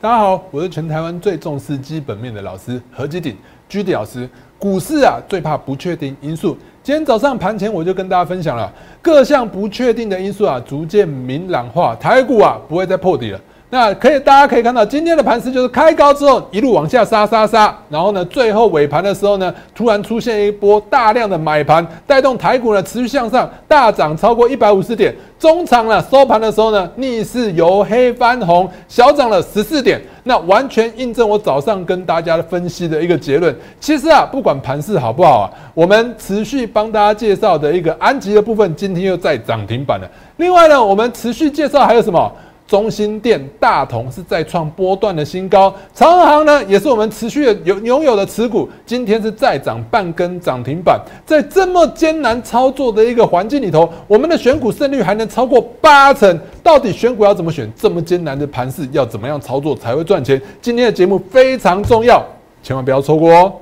大家好，我是全台湾最重视基本面的老师何基鼎居迪老师。股市啊，最怕不确定因素。今天早上盘前我就跟大家分享了各项不确定的因素啊，逐渐明朗化，台股啊不会再破底了。那可以，大家可以看到今天的盘势就是开高之后一路往下杀杀杀，然后呢，最后尾盘的时候呢，突然出现一波大量的买盘，带动台股呢持续向上，大涨超过一百五十点。中场呢收盘的时候呢，逆势由黑翻红，小涨了十四点。那完全印证我早上跟大家分析的一个结论。其实啊，不管盘势好不好啊，我们持续帮大家介绍的一个安吉的部分，今天又在涨停板了。另外呢，我们持续介绍还有什么？中心店、大同是再创波段的新高，长航呢也是我们持续的有拥有的持股，今天是再涨半根涨停板。在这么艰难操作的一个环境里头，我们的选股胜率还能超过八成。到底选股要怎么选？这么艰难的盘势要怎么样操作才会赚钱？今天的节目非常重要，千万不要错过哦。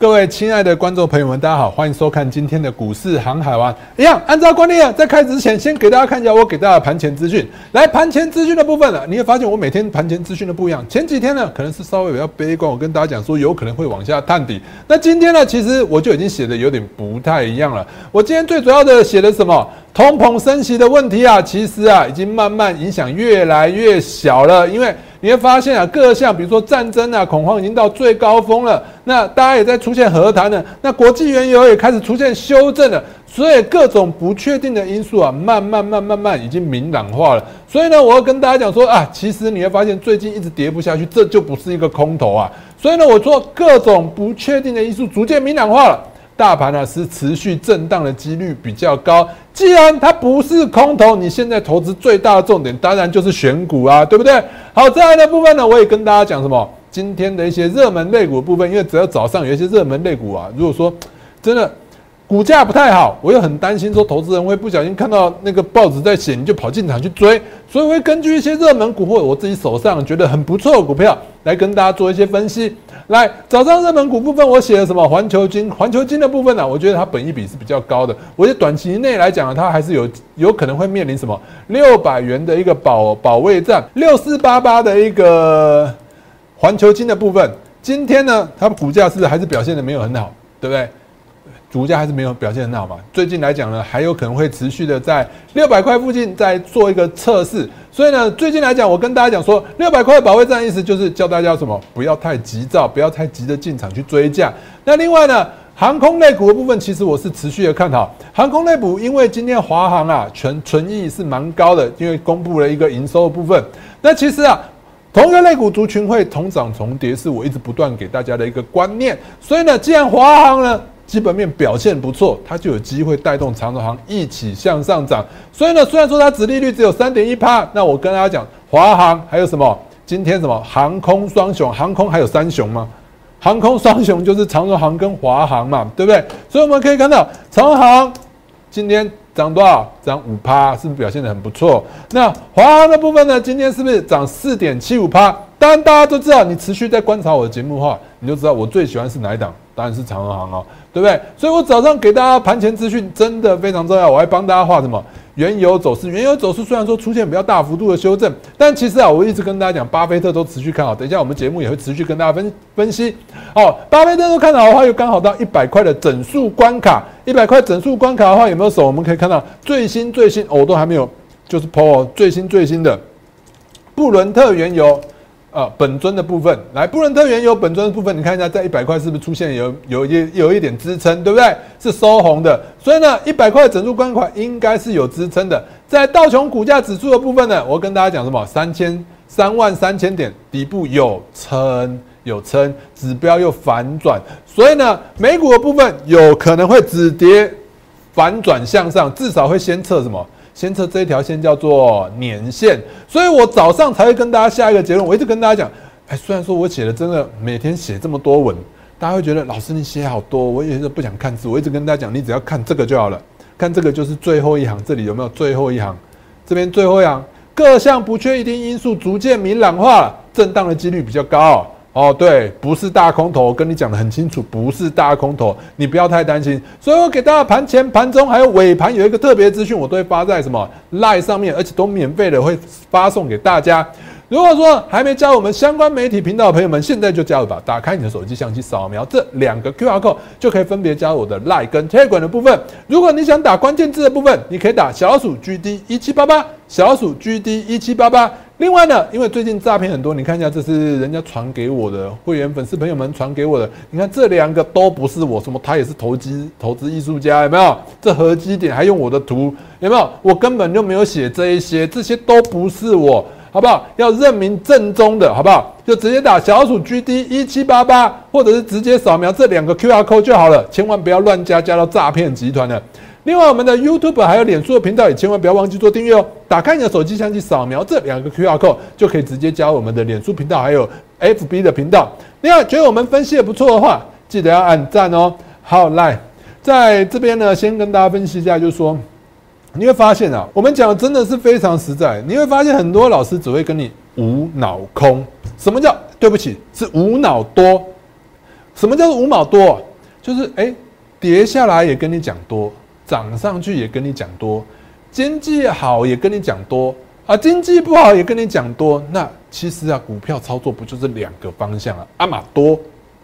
各位亲爱的观众朋友们，大家好，欢迎收看今天的股市航海王。一样，按照惯例啊，在开始之前，先给大家看一下我给大家盘前资讯。来，盘前资讯的部分呢，你会发现我每天盘前资讯的不一样。前几天呢，可能是稍微比较悲观，我跟大家讲说有可能会往下探底。那今天呢，其实我就已经写的有点不太一样了。我今天最主要的写的什么？通膨升息的问题啊，其实啊，已经慢慢影响越来越小了，因为。你会发现啊，各项比如说战争啊，恐慌已经到最高峰了。那大家也在出现和谈了。那国际原油也开始出现修正了。所以各种不确定的因素啊，慢慢慢慢慢已经明朗化了。所以呢，我要跟大家讲说啊，其实你会发现最近一直跌不下去，这就不是一个空头啊。所以呢，我说各种不确定的因素逐渐明朗化了。大盘呢是持续震荡的几率比较高。既然它不是空头，你现在投资最大的重点当然就是选股啊，对不对？好，再来的部分呢，我也跟大家讲什么？今天的一些热门类股部分，因为只要早上有一些热门类股啊，如果说真的。股价不太好，我又很担心说投资人会不小心看到那个报纸在写，你就跑进场去追，所以我会根据一些热门股或者我自己手上觉得很不错的股票来跟大家做一些分析。来，早上热门股部分我写了什么？环球金，环球金的部分呢？我觉得它本益比是比较高的，我觉得短期内来讲，它还是有有可能会面临什么六百元的一个保保卫战，六四八八的一个环球金的部分，今天呢，它股价是还是表现的没有很好，对不对？股价还是没有表现很好嘛？最近来讲呢，还有可能会持续的在六百块附近再做一个测试。所以呢，最近来讲，我跟大家讲说，六百块保卫战，意思就是叫大家什么，不要太急躁，不要太急着进场去追价。那另外呢，航空类股的部分，其实我是持续的看好航空类股，因为今天华航啊，存存益是蛮高的，因为公布了一个营收的部分。那其实啊，同一个类股族群会同涨重跌，是我一直不断给大家的一个观念。所以呢，既然华航呢，基本面表现不错，它就有机会带动长荣航一起向上涨。所以呢，虽然说它殖利率只有三点一趴，那我跟大家讲，华航还有什么？今天什么航空双雄？航空还有三雄吗？航空双雄就是长荣航跟华航嘛，对不对？所以我们可以看到，长荣航今天涨多少？涨五趴，是不是表现的很不错？那华航的部分呢？今天是不是涨四点七五趴？当然大家都知道，你持续在观察我的节目的话，你就知道我最喜欢是哪一档。当然是长荣航哦，对不对？所以我早上给大家盘前资讯真的非常重要，我还帮大家画什么原油走势。原油走势虽然说出现比较大幅度的修正，但其实啊，我一直跟大家讲，巴菲特都持续看好。等一下我们节目也会持续跟大家分分析。哦，巴菲特都看好的话，又刚好到一百块的整数关卡。一百块整数关卡的话，有没有手？我们可以看到最新最新，我都还没有，就是 PO 最新最新的布伦特原油。啊，本尊的部分来，布伦特原油本尊的部分，你看一下，在一百块是不是出现有有一有一点支撑，对不对？是收红的，所以呢，一百块整数关口应该是有支撑的。在道琼股价指数的部分呢，我跟大家讲什么？三千三万三千点底部有撑有撑，指标又反转，所以呢，美股的部分有可能会止跌反转向上，至少会先测什么？先测这一条线叫做年线，所以我早上才会跟大家下一个结论。我一直跟大家讲，哎，虽然说我写的真的每天写这么多文，大家会觉得老师你写好多，我也是不想看字。我一直跟大家讲，你只要看这个就好了，看这个就是最后一行，这里有没有最后一行？这边最后一行，各项不确定因素逐渐明朗化，震荡的几率比较高。哦对，不是大空头，跟你讲的很清楚，不是大空头，你不要太担心。所以我给大家盘前、盘中还有尾盘有一个特别资讯，我都会发在什么 Line 上面，而且都免费的会发送给大家。如果说还没加我们相关媒体频道的朋友们，现在就加入吧！打开你的手机相机，扫描这两个 QR code，就可以分别加入我的 Line 跟 tag 管的部分。如果你想打关键字的部分，你可以打小鼠 GD 一七八八，小鼠 GD 一七八八。另外呢，因为最近诈骗很多，你看一下，这是人家传给我的会员粉丝朋友们传给我的。你看这两个都不是我，什么他也是投机投资艺术家，有没有？这合基点还用我的图，有没有？我根本就没有写这一些，这些都不是我。好不好？要认明正宗的，好不好？就直接打小鼠 GD 一七八八，或者是直接扫描这两个 QR code 就好了。千万不要乱加，加到诈骗集团的。另外，我们的 YouTube 还有脸书的频道也千万不要忘记做订阅哦。打开你的手机相机，扫描这两个 QR code 就可以直接加我们的脸书频道，还有 FB 的频道。另外，觉得我们分析的不错的话，记得要按赞哦。好，来，在这边呢，先跟大家分析一下，就是说。你会发现啊，我们讲的真的是非常实在。你会发现很多老师只会跟你无脑空。什么叫对不起？是无脑多。什么叫做无脑多？就是哎，跌下来也跟你讲多，涨上去也跟你讲多，经济好也跟你讲多啊，经济不好也跟你讲多。那其实啊，股票操作不就是两个方向啊？阿玛多，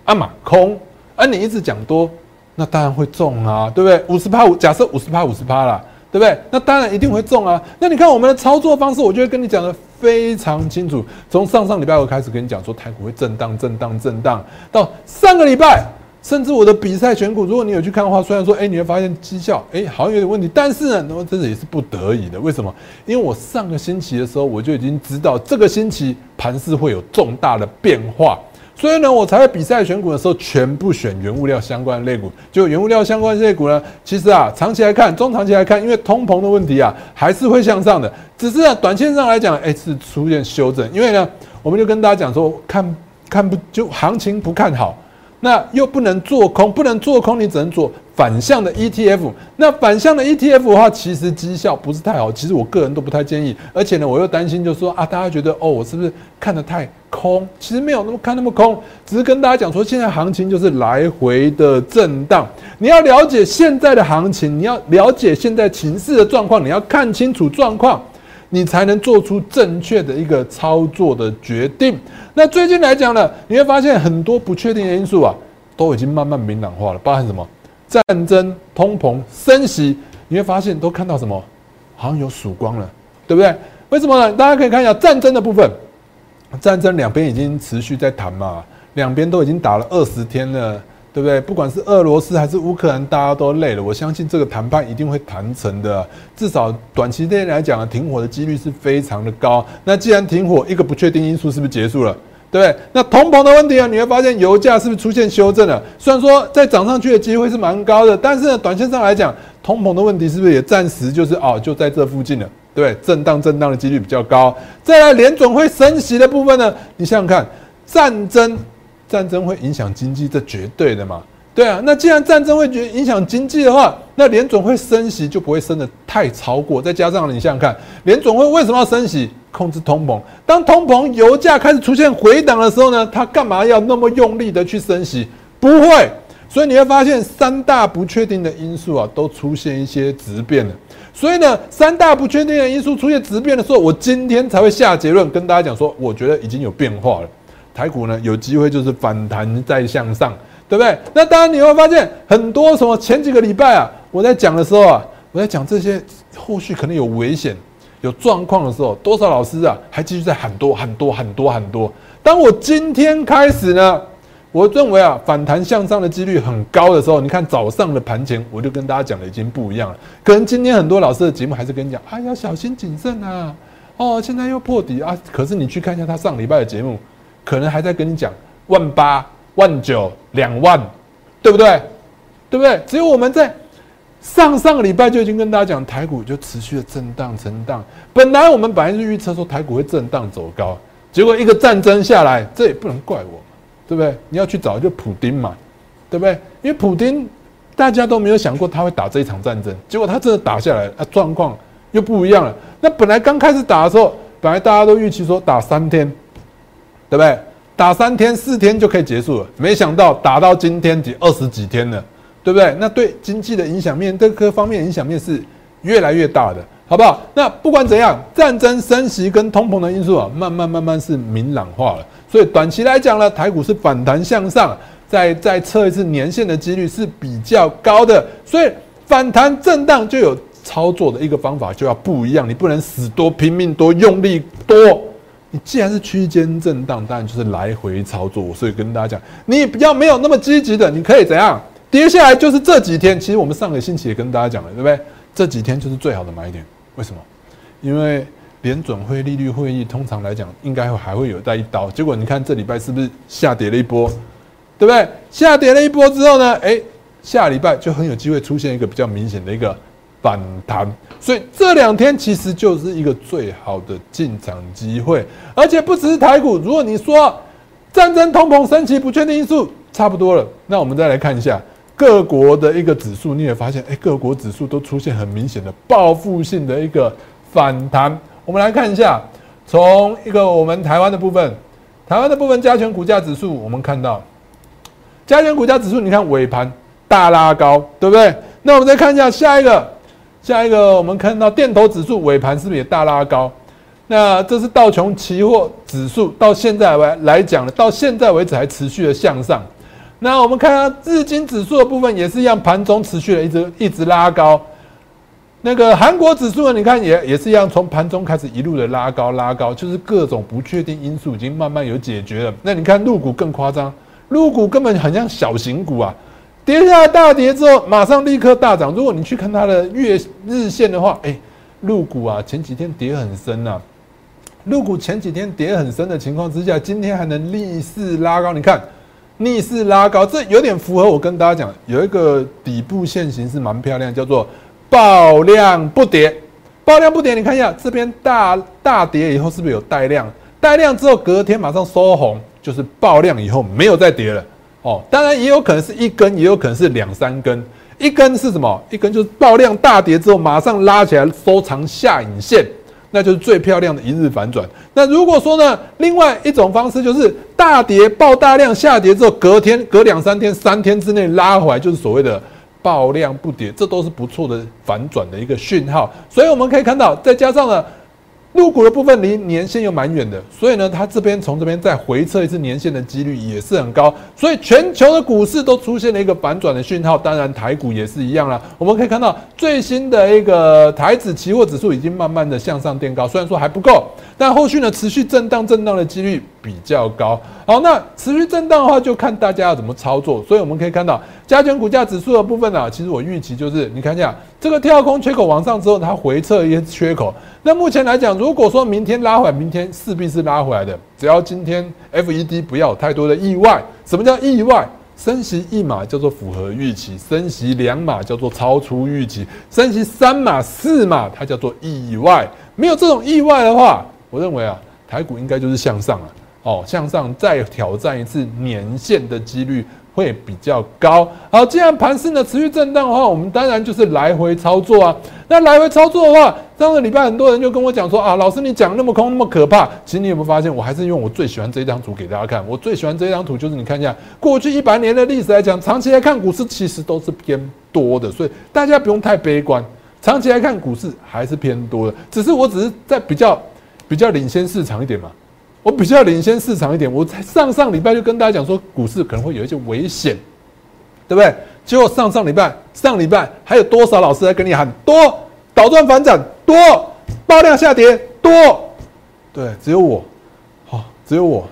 阿玛空。而你一直讲多，那当然会中啊，对不对？五十趴五，假设五十趴五十趴了。对不对？那当然一定会中啊！那你看我们的操作方式，我就会跟你讲的非常清楚。从上上礼拜我开始跟你讲说，台股会震荡、震荡、震荡，到上个礼拜，甚至我的比赛选股，如果你有去看的话，虽然说，哎，你会发现绩效，哎，好像有点问题，但是呢，那么这也是不得已的。为什么？因为我上个星期的时候，我就已经知道这个星期盘势会有重大的变化。所以呢，我才在比赛选股的时候，全部选原物料相关的类股。就原物料相关类股呢，其实啊，长期来看，中长期来看，因为通膨的问题啊，还是会向上的。只是啊，短线上来讲，哎，是出现修正。因为呢，我们就跟大家讲说，看看不就行情不看好。那又不能做空，不能做空，你只能做反向的 ETF。那反向的 ETF 的话，其实绩效不是太好。其实我个人都不太建议。而且呢，我又担心，就是说啊，大家觉得哦，我是不是看得太空？其实没有那么看那么空，只是跟大家讲说，现在行情就是来回的震荡。你要了解现在的行情，你要了解现在情势的状况，你要看清楚状况。你才能做出正确的一个操作的决定。那最近来讲呢，你会发现很多不确定的因素啊，都已经慢慢明朗化了。包含什么？战争、通膨、升息，你会发现都看到什么？好像有曙光了，对不对？为什么呢？大家可以看一下战争的部分，战争两边已经持续在谈嘛，两边都已经打了二十天了。对不对？不管是俄罗斯还是乌克兰，大家都累了。我相信这个谈判一定会谈成的，至少短期内来讲啊，停火的几率是非常的高。那既然停火，一个不确定因素是不是结束了？对不对？那通膨的问题啊，你会发现油价是不是出现修正了？虽然说在涨上去的机会是蛮高的，但是呢，短线上来讲，通膨的问题是不是也暂时就是哦，就在这附近了？对，震荡震荡的几率比较高。再来，联总会升息的部分呢？你想想看，战争。战争会影响经济，这绝对的嘛？对啊，那既然战争会影影响经济的话，那联总会升息就不会升的太超过。再加上你想想看，联总会为什么要升息？控制通膨。当通膨、油价开始出现回档的时候呢，他干嘛要那么用力的去升息？不会。所以你会发现三大不确定的因素啊，都出现一些质变了。所以呢，三大不确定的因素出现质变的时候，我今天才会下结论，跟大家讲说，我觉得已经有变化了。台股呢有机会就是反弹再向上，对不对？那当然你会发现很多什么前几个礼拜啊，我在讲的时候啊，我在讲这些后续可能有危险、有状况的时候，多少老师啊还继续在喊多、很多、很多、很多。当我今天开始呢，我认为啊反弹向上的几率很高的时候，你看早上的盘前我就跟大家讲的已经不一样了。可能今天很多老师的节目还是跟你讲，哎，要小心谨慎啊，哦，现在又破底啊。可是你去看一下他上礼拜的节目。可能还在跟你讲万八、万九、两万，对不对？对不对？只有我们在上上个礼拜就已经跟大家讲，台股就持续的震荡、震荡。本来我们本来是预测说台股会震荡走高，结果一个战争下来，这也不能怪我，对不对？你要去找就普丁嘛，对不对？因为普丁大家都没有想过他会打这一场战争，结果他真的打下来，啊，状况又不一样了。那本来刚开始打的时候，本来大家都预期说打三天。对不对？打三天四天就可以结束了，没想到打到今天几二十几天了，对不对？那对经济的影响面，对各方面影响面是越来越大的，好不好？那不管怎样，战争升级跟通膨的因素啊，慢慢慢慢是明朗化了。所以短期来讲呢，台股是反弹向上，再再测一次年线的几率是比较高的。所以反弹震荡就有操作的一个方法就要不一样，你不能死多拼命多用力多。你既然是区间震荡，当然就是来回操作。所以跟大家讲，你比较没有那么积极的，你可以怎样？跌下来就是这几天。其实我们上个星期也跟大家讲了，对不对？这几天就是最好的买点。为什么？因为联准会利率会议通常来讲，应该会还会有带一刀。结果你看这礼拜是不是下跌了一波？对不对？下跌了一波之后呢？诶，下礼拜就很有机会出现一个比较明显的一个。反弹，所以这两天其实就是一个最好的进场机会，而且不只是台股。如果你说战争、通膨、升级、不确定因素差不多了，那我们再来看一下各国的一个指数，你也发现，哎，各国指数都出现很明显的报复性的一个反弹。我们来看一下，从一个我们台湾的部分，台湾的部分加权股价指数，我们看到加权股价指数，你看尾盘大拉高，对不对？那我们再看一下下一个。下一个，我们看到电头指数尾盘是不是也大拉高？那这是道琼期货指数到现在来来讲呢，到现在为止还持续的向上。那我们看到日经指数的部分也是一样，盘中持续的一直一直拉高。那个韩国指数呢，你看也也是一样，从盘中开始一路的拉高拉高，就是各种不确定因素已经慢慢有解决了。那你看陆股更夸张，陆股根本很像小型股啊。跌下大跌之后，马上立刻大涨。如果你去看它的月日线的话，哎，入股啊，前几天跌很深呐。入股前几天跌很深的情况之下，今天还能逆势拉高。你看，逆势拉高，这有点符合我跟大家讲，有一个底部线型是蛮漂亮，叫做爆量不跌。爆量不跌，你看一下这边大大跌以后是不是有带量？带量之后隔天马上收红，就是爆量以后没有再跌了。哦，当然也有可能是一根，也有可能是两三根。一根是什么？一根就是爆量大跌之后马上拉起来收藏下影线，那就是最漂亮的一日反转。那如果说呢，另外一种方式就是大跌爆大量下跌之后，隔天隔两三天、三天之内拉回来，就是所谓的爆量不跌，这都是不错的反转的一个讯号。所以我们可以看到，再加上呢。入股的部分离年线又蛮远的，所以呢，它这边从这边再回测一次年线的几率也是很高，所以全球的股市都出现了一个反转的讯号，当然台股也是一样啦。我们可以看到最新的一个台指期货指数已经慢慢的向上垫高，虽然说还不够，但后续呢持续震荡震荡的几率比较高。好，那持续震荡的话，就看大家要怎么操作。所以我们可以看到加权股价指数的部分呢，其实我预期就是你看一下这个跳空缺口往上之后，它回撤一些缺口。那目前来讲，如果说明天拉回来，明天势必是拉回来的。只要今天 FED 不要有太多的意外，什么叫意外？升息一码叫做符合预期，升息两码叫做超出预期，升息三码四码它叫做意外。没有这种意外的话，我认为啊，台股应该就是向上了。哦，向上再挑战一次年线的几率。会比较高。好，既然盘势呢持续震荡的话，我们当然就是来回操作啊。那来回操作的话，上个礼拜很多人就跟我讲说啊，老师你讲那么空那么可怕。其实你有没有发现，我还是用我最喜欢这一张图给大家看。我最喜欢这一张图就是你看一下过去一百年的历史来讲，长期来看股市其实都是偏多的，所以大家不用太悲观。长期来看股市还是偏多的，只是我只是在比较比较领先市场一点嘛。我比较领先市场一点，我在上上礼拜就跟大家讲说，股市可能会有一些危险，对不对？结果上上礼拜、上礼拜还有多少老师在跟你喊多倒转反转多爆量下跌多？对，只有我，好，只有我。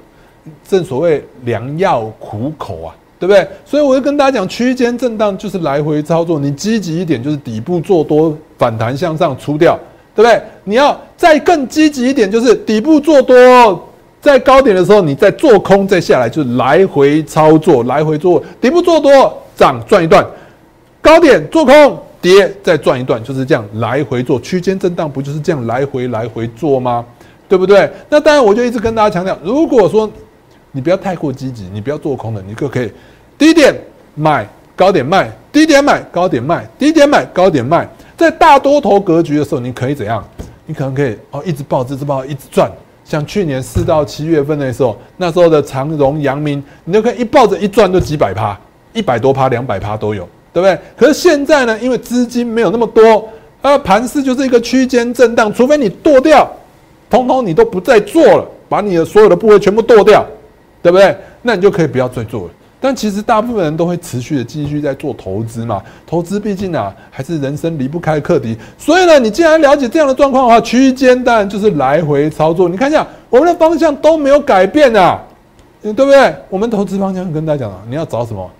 正所谓良药苦口啊，对不对？所以我就跟大家讲，区间震荡就是来回操作，你积极一点就是底部做多反弹向上出掉，对不对？你要再更积极一点，就是底部做多。在高点的时候，你再做空，再下来就是来回操作，来回做底部做多涨赚一段，高点做空跌再赚一段，就是这样来回做区间震荡，不就是这样来回来回做吗？对不对？那当然，我就一直跟大家强调，如果说你不要太过积极，你不要做空的，你就可以低点买，高点卖，低点买，高点卖，低点买，高点卖。在大多头格局的时候，你可以怎样？你可能可以哦，一直抱，一直抱，一直赚。像去年四到七月份的时候，那时候的长荣、阳明，你就可以一抱着一转就几百趴，一百多趴、两百趴都有，对不对？可是现在呢，因为资金没有那么多，而盘势就是一个区间震荡，除非你剁掉，通通你都不再做了，把你的所有的部位全部剁掉，对不对？那你就可以不要再做了。但其实大部分人都会持续的继续在做投资嘛，投资毕竟啊还是人生离不开课题，所以呢，你既然了解这样的状况的话，区间当然就是来回操作。你看一下我们的方向都没有改变啊，对不对？我们投资方向跟大家讲啊，你要找什么？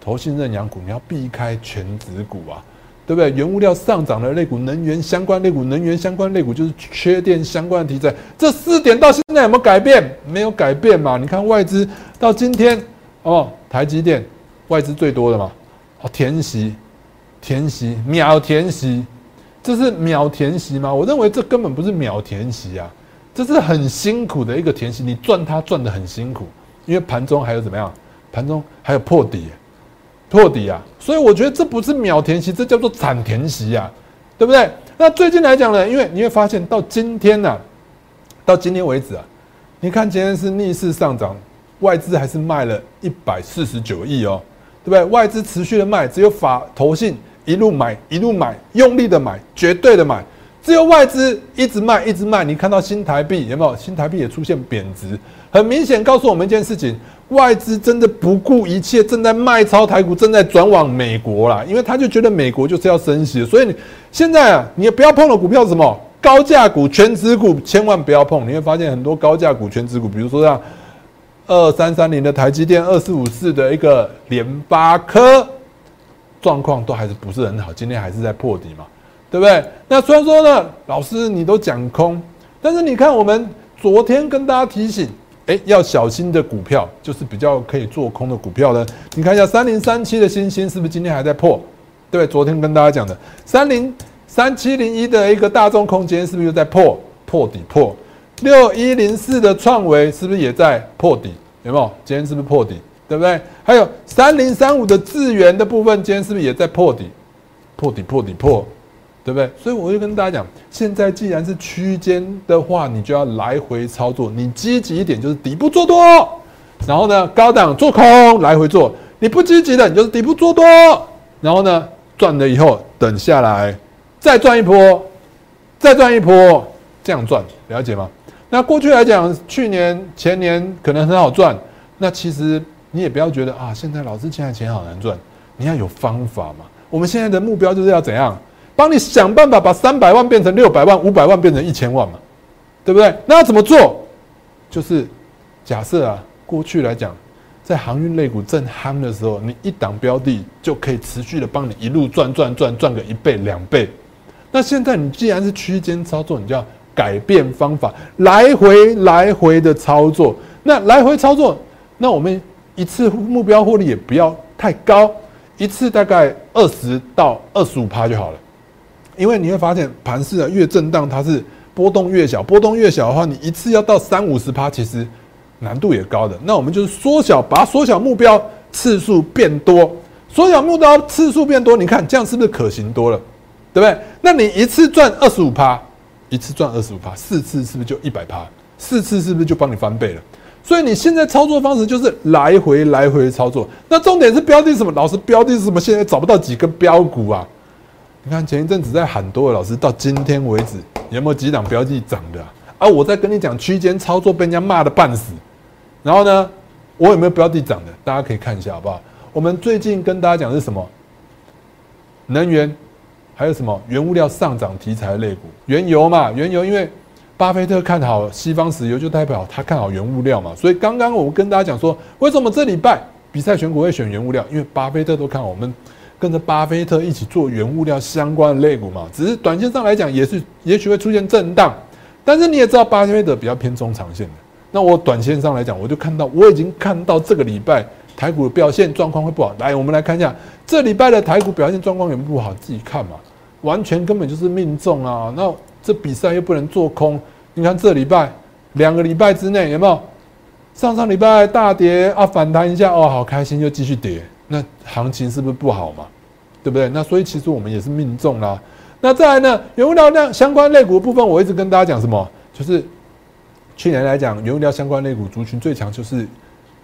投信认养股，你要避开全指股啊，对不对？原物料上涨的类股，能源相关类股，能源相关类股就是缺电相关的题材，这四点到现在有没有改变？没有改变嘛？你看外资到今天。哦，台积电外资最多的嘛？哦，填息，填息，秒填息，这是秒填息吗？我认为这根本不是秒填息啊，这是很辛苦的一个填息，你赚它赚的很辛苦，因为盘中还有怎么样？盘中还有破底，破底啊！所以我觉得这不是秒填息，这叫做惨填息啊，对不对？那最近来讲呢，因为你会发现到今天呢，到今天为止啊，你看今天是逆势上涨。外资还是卖了一百四十九亿哦，对不对？外资持续的卖，只有法投信一路买一路买，用力的买，绝对的买。只有外资一直卖一直卖。你看到新台币有没有？新台币也出现贬值，很明显告诉我们一件事情：外资真的不顾一切，正在卖超台股，正在转往美国啦。因为他就觉得美国就是要升息，所以你现在啊，你也不要碰的股票什么高价股、全值股，千万不要碰。你会发现很多高价股、全值股，比如说像。二三三零的台积电，二四五四的一个联发科，状况都还是不是很好，今天还是在破底嘛，对不对？那虽然说呢，老师你都讲空，但是你看我们昨天跟大家提醒，哎，要小心的股票就是比较可以做空的股票呢。你看一下三零三七的星星是不是今天还在破？对，昨天跟大家讲的三零三七零一的一个大众空间是不是又在破破底破？六一零四的创维是不是也在破底？有没有？今天是不是破底？对不对？还有三零三五的智源的部分，今天是不是也在破底？破底破底破，对不对？所以我就跟大家讲，现在既然是区间的话，你就要来回操作。你积极一点，就是底部做多，然后呢高档做空，来回做。你不积极的，你就是底部做多，然后呢赚了以后等下来再赚一波，再赚一波，这样赚，了解吗？那过去来讲，去年前年可能很好赚，那其实你也不要觉得啊，现在老师现在钱好难赚，你要有方法嘛。我们现在的目标就是要怎样，帮你想办法把三百万变成六百万，五百万变成一千万嘛，对不对？那要怎么做？就是假设啊，过去来讲，在航运类股正夯的时候，你一档标的就可以持续的帮你一路赚赚赚赚个一倍两倍。那现在你既然是区间操作，你就要。改变方法，来回来回的操作。那来回操作，那我们一次目标获利也不要太高，一次大概二十到二十五趴就好了。因为你会发现盘势啊越震荡，它是波动越小，波动越小的话，你一次要到三五十趴，其实难度也高的。那我们就是缩小，把它缩小目标次数变多，缩小目标次数变多，你看这样是不是可行多了？对不对？那你一次赚二十五趴。一次赚二十五趴，四次是不是就一百趴？四次是不是就帮你翻倍了？所以你现在操作方式就是来回来回操作。那重点是标的什么？老师标的是什么？现在找不到几根标股啊！你看前一阵子在喊多的老师，到今天为止有没有几档标的涨的？啊，我在跟你讲区间操作，被人家骂的半死。然后呢，我有没有标的涨的？大家可以看一下好不好？我们最近跟大家讲是什么？能源。还有什么原物料上涨题材类股？原油嘛，原油因为巴菲特看好西方石油，就代表他看好原物料嘛。所以刚刚我跟大家讲说，为什么这礼拜比赛选股会选原物料？因为巴菲特都看好，我们跟着巴菲特一起做原物料相关的类股嘛。只是短线上来讲，也是也许会出现震荡，但是你也知道巴菲特比较偏中长线的。那我短线上来讲，我就看到我已经看到这个礼拜台股的表现状况会不好。来，我们来看一下这礼拜的台股表现状况有没有不好，自己看嘛。完全根本就是命中啊！那这比赛又不能做空，你看这礼拜两个礼拜之内有没有？上上礼拜大跌啊，反弹一下哦，好开心，又继续跌，那行情是不是不好嘛？对不对？那所以其实我们也是命中啦。那再来呢，原物料量相关类股部分，我一直跟大家讲什么？就是去年来讲，原物料相关类股族群最强就是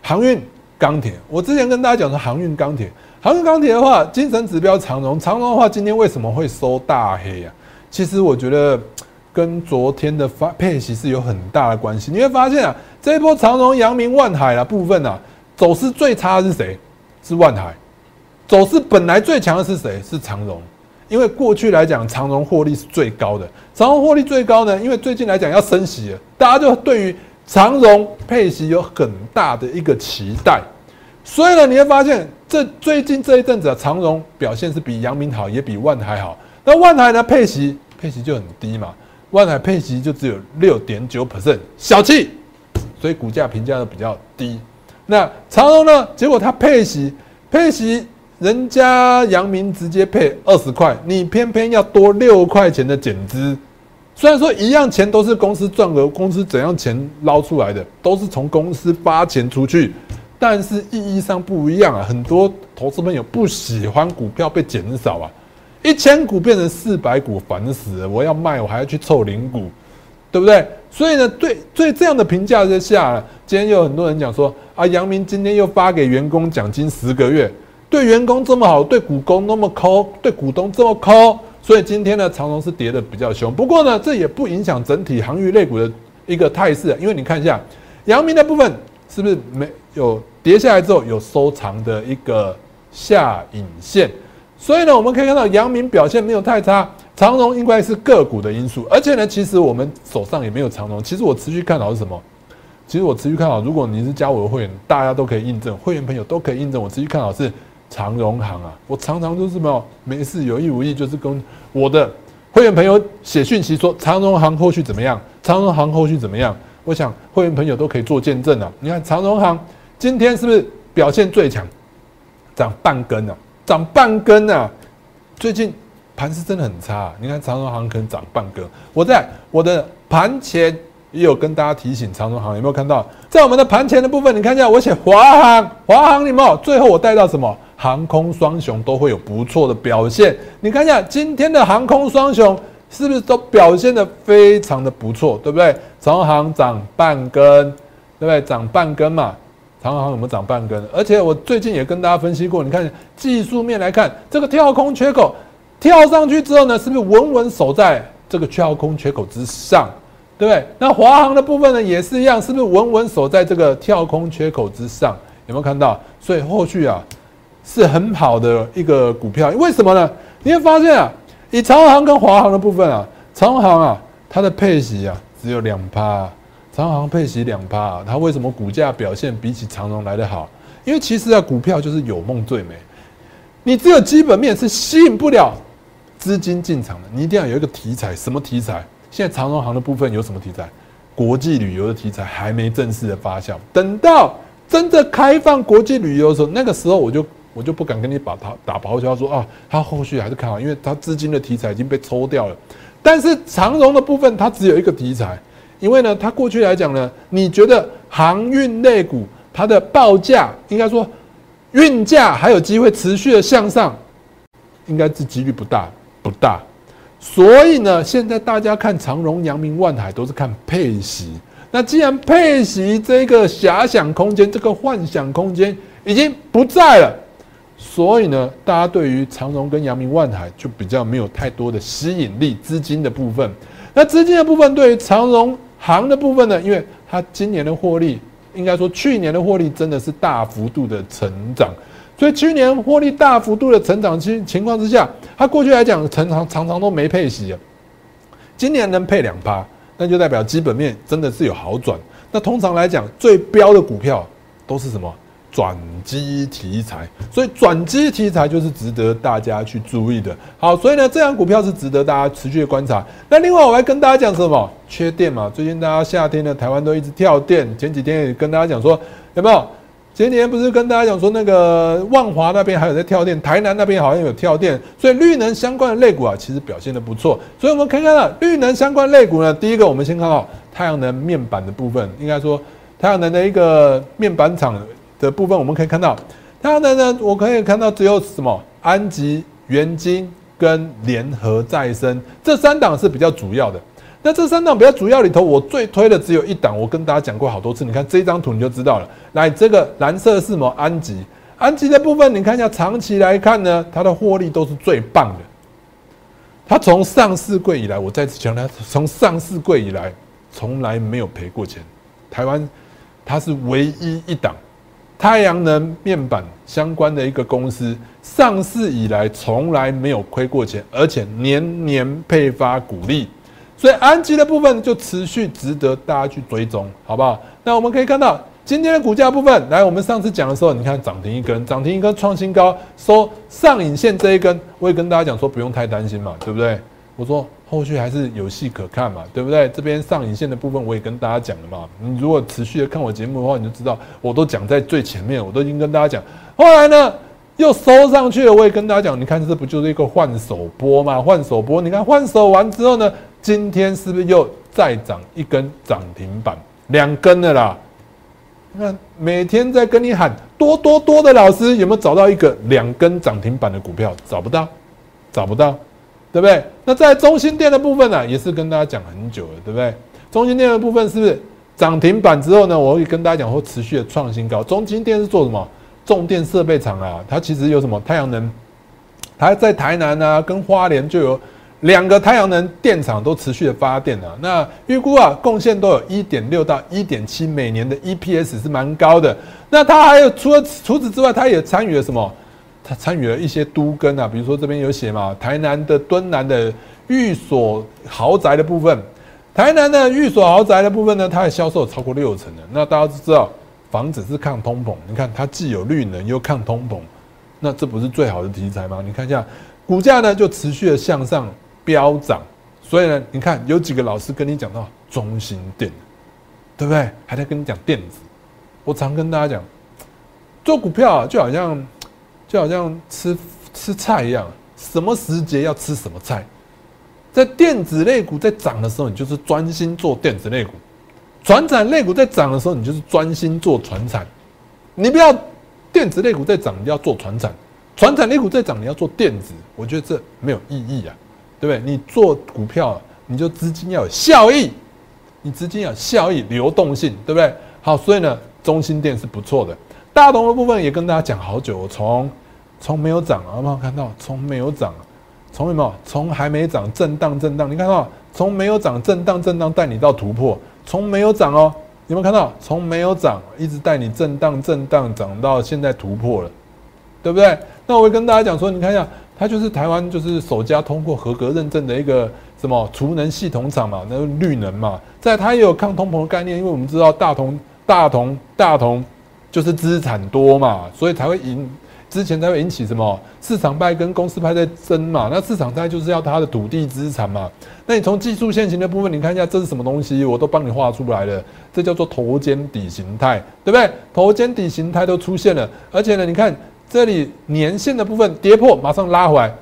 航运、钢铁。我之前跟大家讲说，航运、钢铁，航运、钢铁的话，精神指标长荣，长荣的话，今天为什么会收大黑啊？其实我觉得跟昨天的发配息是有很大的关系。你会发现啊，这一波长荣、阳明、万海的部分啊，走势最差的是谁？是万海。走势本来最强的是谁？是长荣。因为过去来讲，长荣获利是最高的。长荣获利最高呢，因为最近来讲要升息了，大家就对于长荣配息有很大的一个期待。所以呢，你会发现这最近这一阵子啊，长荣表现是比阳明好，也比万海好。那万海呢，配息配息就很低嘛，万海配息就只有六点九 percent，小气，所以股价评价都比较低。那长荣呢，结果它配息配息。人家阳明直接配二十块，你偏偏要多六块钱的减资。虽然说一样钱都是公司赚额，公司怎样钱捞出来的，都是从公司发钱出去，但是意义上不一样啊。很多投资朋友不喜欢股票被减少啊，一千股变成四百股，烦死了！我要卖，我还要去凑零股，对不对？所以呢，对对这样的评价之下，今天有很多人讲说啊，阳明今天又发给员工奖金十个月。对员工这么好，对股东那么抠，对股东这么抠，所以今天呢，长荣是跌的比较凶。不过呢，这也不影响整体航运类股的一个态势，因为你看一下，阳明的部分是不是没有跌下来之后有收藏的一个下影线？所以呢，我们可以看到阳明表现没有太差，长荣应该是个股的因素。而且呢，其实我们手上也没有长荣。其实我持续看好是什么？其实我持续看好，如果你是加我的会员，大家都可以印证，会员朋友都可以印证，我持续看好是。长荣行啊，我常常都是没有没事有意无意，就是跟我的会员朋友写讯息说长荣行后续怎么样？长荣行后续怎么样？我想会员朋友都可以做见证啊。你看长荣行今天是不是表现最强？涨半根啊，涨半根啊！最近盘是真的很差。你看长荣行可能涨半根。我在我的盘前也有跟大家提醒长荣行，有没有看到？在我们的盘前的部分，你看一下，我写华航，华航有没有？最后我带到什么？航空双雄都会有不错的表现，你看一下今天的航空双雄是不是都表现的非常的不错，对不对？长航涨半根，对不对？涨半根嘛，长航有没有涨半根？而且我最近也跟大家分析过，你看技术面来看，这个跳空缺口跳上去之后呢，是不是稳稳守在这个跳空缺口之上，对不对？那华航的部分呢，也是一样，是不是稳稳守在这个跳空缺口之上？有没有看到？所以后续啊。是很好的一个股票，为什么呢？你会发现啊，以长航跟华航的部分啊，长航啊，它的配息啊只有两趴，长航配息两趴，它为什么股价表现比起长荣来得好？因为其实啊，股票就是有梦最美，你只有基本面是吸引不了资金进场的，你一定要有一个题材，什么题材？现在长荣航的部分有什么题材？国际旅游的题材还没正式的发酵，等到真的开放国际旅游的时候，那个时候我就。我就不敢跟你把它打包销说啊，它后续还是看好，因为它资金的题材已经被抽掉了。但是长荣的部分它只有一个题材，因为呢，它过去来讲呢，你觉得航运类股它的报价应该说运价还有机会持续的向上，应该是几率不大不大。所以呢，现在大家看长荣、阳明、万海都是看配息。那既然配息这个遐想空间、这个幻想空间已经不在了。所以呢，大家对于长荣跟阳明、万海就比较没有太多的吸引力，资金的部分。那资金的部分对于长荣行的部分呢，因为它今年的获利，应该说去年的获利真的是大幅度的成长，所以去年获利大幅度的成长情情况之下，它过去来讲常常常常都没配息啊，今年能配两趴，那就代表基本面真的是有好转。那通常来讲，最标的股票都是什么？转机题材，所以转机题材就是值得大家去注意的。好，所以呢，这样股票是值得大家持续的观察。那另外，我还跟大家讲什么？缺电嘛？最近大家夏天呢，台湾都一直跳电。前几天也跟大家讲说，有没有？前几天不是跟大家讲说，那个万华那边还有在跳电，台南那边好像有跳电，所以绿能相关的类股啊，其实表现的不错。所以我们可以看到，绿能相关类股呢，第一个我们先看到太阳能面板的部分，应该说太阳能的一个面板厂。的部分我们可以看到，它的呢，我可以看到只有什么安吉、元晶跟联合再生这三档是比较主要的。那这三档比较主要里头，我最推的只有一档，我跟大家讲过好多次。你看这张图你就知道了。来，这个蓝色是什么？安吉。安吉的部分，你看一下，长期来看呢，它的获利都是最棒的。它从上市柜以来，我再次强调，从上市柜以来，从来没有赔过钱。台湾它是唯一一档太阳能面板相关的一个公司，上市以来从来没有亏过钱，而且年年配发股利。所以安吉的部分就持续值得大家去追踪，好不好？那我们可以看到今天的股价部分，来，我们上次讲的时候，你看涨停一根，涨停一根创新高，收上影线这一根，我也跟大家讲说不用太担心嘛，对不对？我说后续还是有戏可看嘛，对不对？这边上影线的部分我也跟大家讲了嘛，你如果持续的看我节目的话，你就知道我都讲在最前面，我都已经跟大家讲。后来呢，又收上去了，我也跟大家讲，你看这不就是一个换手波嘛？换手波，你看换手完之后呢？今天是不是又再涨一根涨停板？两根的啦！那每天在跟你喊多多多的老师，有没有找到一个两根涨停板的股票？找不到，找不到，对不对？那在中心店的部分呢，也是跟大家讲很久了，对不对？中心店的部分是不是涨停板之后呢？我会跟大家讲，会持续的创新高。中心店是做什么？重电设备厂啊，它其实有什么太阳能？它在台南啊，跟花莲就有。两个太阳能电厂都持续的发电啊，那预估啊贡献都有一点六到一点七每年的 EPS 是蛮高的。那它还有除了除此之外，它也参与了什么？他参与了一些都跟啊，比如说这边有写嘛，台南的敦南的寓所豪宅的部分，台南的寓所豪宅的部分呢，它的销售超过六成的。那大家都知道，房子是抗通膨，你看它既有绿能又抗通膨，那这不是最好的题材吗？你看一下股价呢，就持续的向上。飙涨，所以呢，你看有几个老师跟你讲到中心电，对不对？还在跟你讲电子。我常跟大家讲，做股票啊，就好像就好像吃吃菜一样，什么时节要吃什么菜。在电子类股在涨的时候，你就是专心做电子类股；船产类股在涨的时候，你就是专心做船产。你不要电子类股在涨，你要做船产；船产类股在涨，你要做电子。我觉得这没有意义啊。对不对？你做股票，你就资金要有效益，你资金要有效益、流动性，对不对？好，所以呢，中心店是不错的。大同的部分也跟大家讲好久，从从没有涨，有没有看到？从没有涨，从有没有？从还没涨，震荡震荡，你看到？从没有涨，震荡震荡，带你到突破。从没有涨哦，有没有看到？从没有涨，一直带你震荡震荡，涨到现在突破了，对不对？那我会跟大家讲说，你看一下。它就是台湾就是首家通过合格认证的一个什么储能系统厂嘛，那个绿能嘛，在它也有抗通膨的概念，因为我们知道大同大同大同就是资产多嘛，所以才会引之前才会引起什么市场派跟公司派在争嘛，那市场派就是要它的土地资产嘛，那你从技术线型的部分，你看一下这是什么东西，我都帮你画出来了，这叫做头肩底形态，对不对？头肩底形态都出现了，而且呢，你看。这里年线的部分跌破，马上拉回来，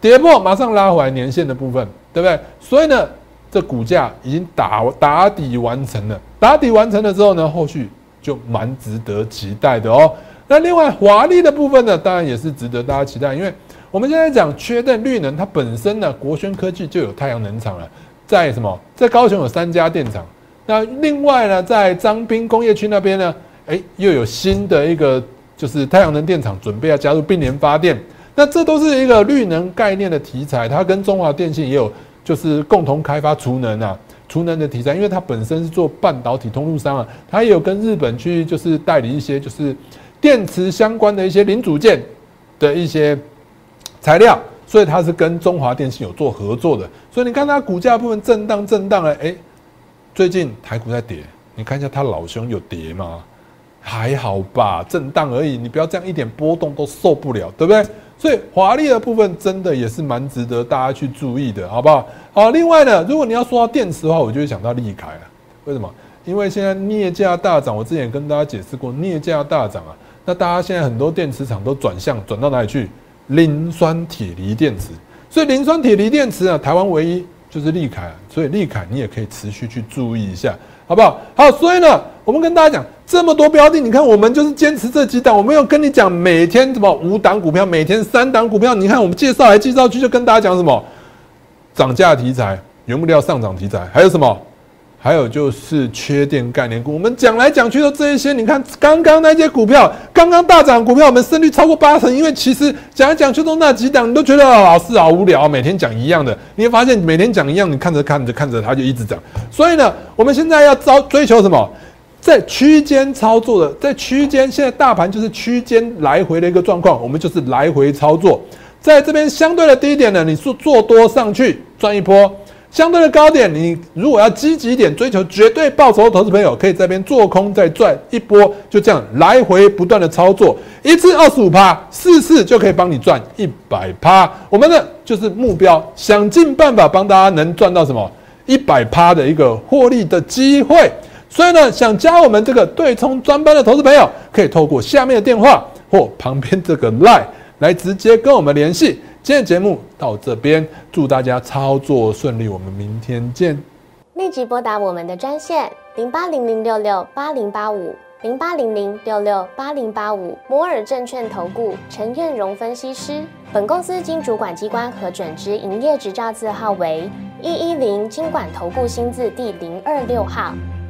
跌破马上拉回来年线的部分，对不对？所以呢，这股价已经打打底完成了，打底完成了之后呢，后续就蛮值得期待的哦。那另外华丽的部分呢，当然也是值得大家期待，因为我们现在讲缺电绿能，它本身呢，国轩科技就有太阳能厂了，在什么，在高雄有三家电厂，那另外呢，在张滨工业区那边呢，哎，又有新的一个。就是太阳能电厂准备要加入并联发电，那这都是一个绿能概念的题材。它跟中华电信也有就是共同开发储能啊，储能的题材，因为它本身是做半导体通路商啊，它也有跟日本去就是代理一些就是电池相关的一些零组件的一些材料，所以它是跟中华电信有做合作的。所以你看它股价部分震荡震荡了，哎，最近台股在跌，你看一下它老兄有跌吗？还好吧，震荡而已，你不要这样一点波动都受不了，对不对？所以华丽的部分真的也是蛮值得大家去注意的，好不好？好，另外呢，如果你要说到电池的话，我就会想到利凯了。为什么？因为现在镍价大涨，我之前跟大家解释过，镍价大涨啊，那大家现在很多电池厂都转向转到哪里去？磷酸铁锂电池。所以磷酸铁锂电池啊，台湾唯一就是利凯，所以利凯你也可以持续去注意一下。好不好？好，所以呢，我们跟大家讲这么多标的，你看我们就是坚持这几档，我没有跟你讲每天什么五档股票，每天三档股票。你看我们介绍来介绍去，就跟大家讲什么涨价题材，原物料上涨题材，还有什么？还有就是缺电概念股，我们讲来讲去都这一些。你看刚刚那些股票，刚刚大涨股票，我们胜率超过八成。因为其实讲来讲去都那几档，你都觉得老师好无聊，每天讲一样的。你会发现每天讲一样，你看着看着看着，它就一直涨。所以呢，我们现在要招追求什么？在区间操作的，在区间，现在大盘就是区间来回的一个状况，我们就是来回操作。在这边相对的低点呢，你是做多上去赚一波。相对的高点，你如果要积极一点，追求绝对报酬，投资朋友可以这边做空再赚一波，就这样来回不断的操作，一次二十五趴，四次就可以帮你赚一百趴。我们的就是目标，想尽办法帮大家能赚到什么一百趴的一个获利的机会。所以呢，想加我们这个对冲专班的投资朋友，可以透过下面的电话或旁边这个 line 来直接跟我们联系。今天节目到这边，祝大家操作顺利，我们明天见。立即拨打我们的专线零八零零六六八零八五零八零零六六八零八五摩尔证券投顾陈彦荣分析师。本公司经主管机关核准之营业执照字号为一一零金管投顾新字第零二六号。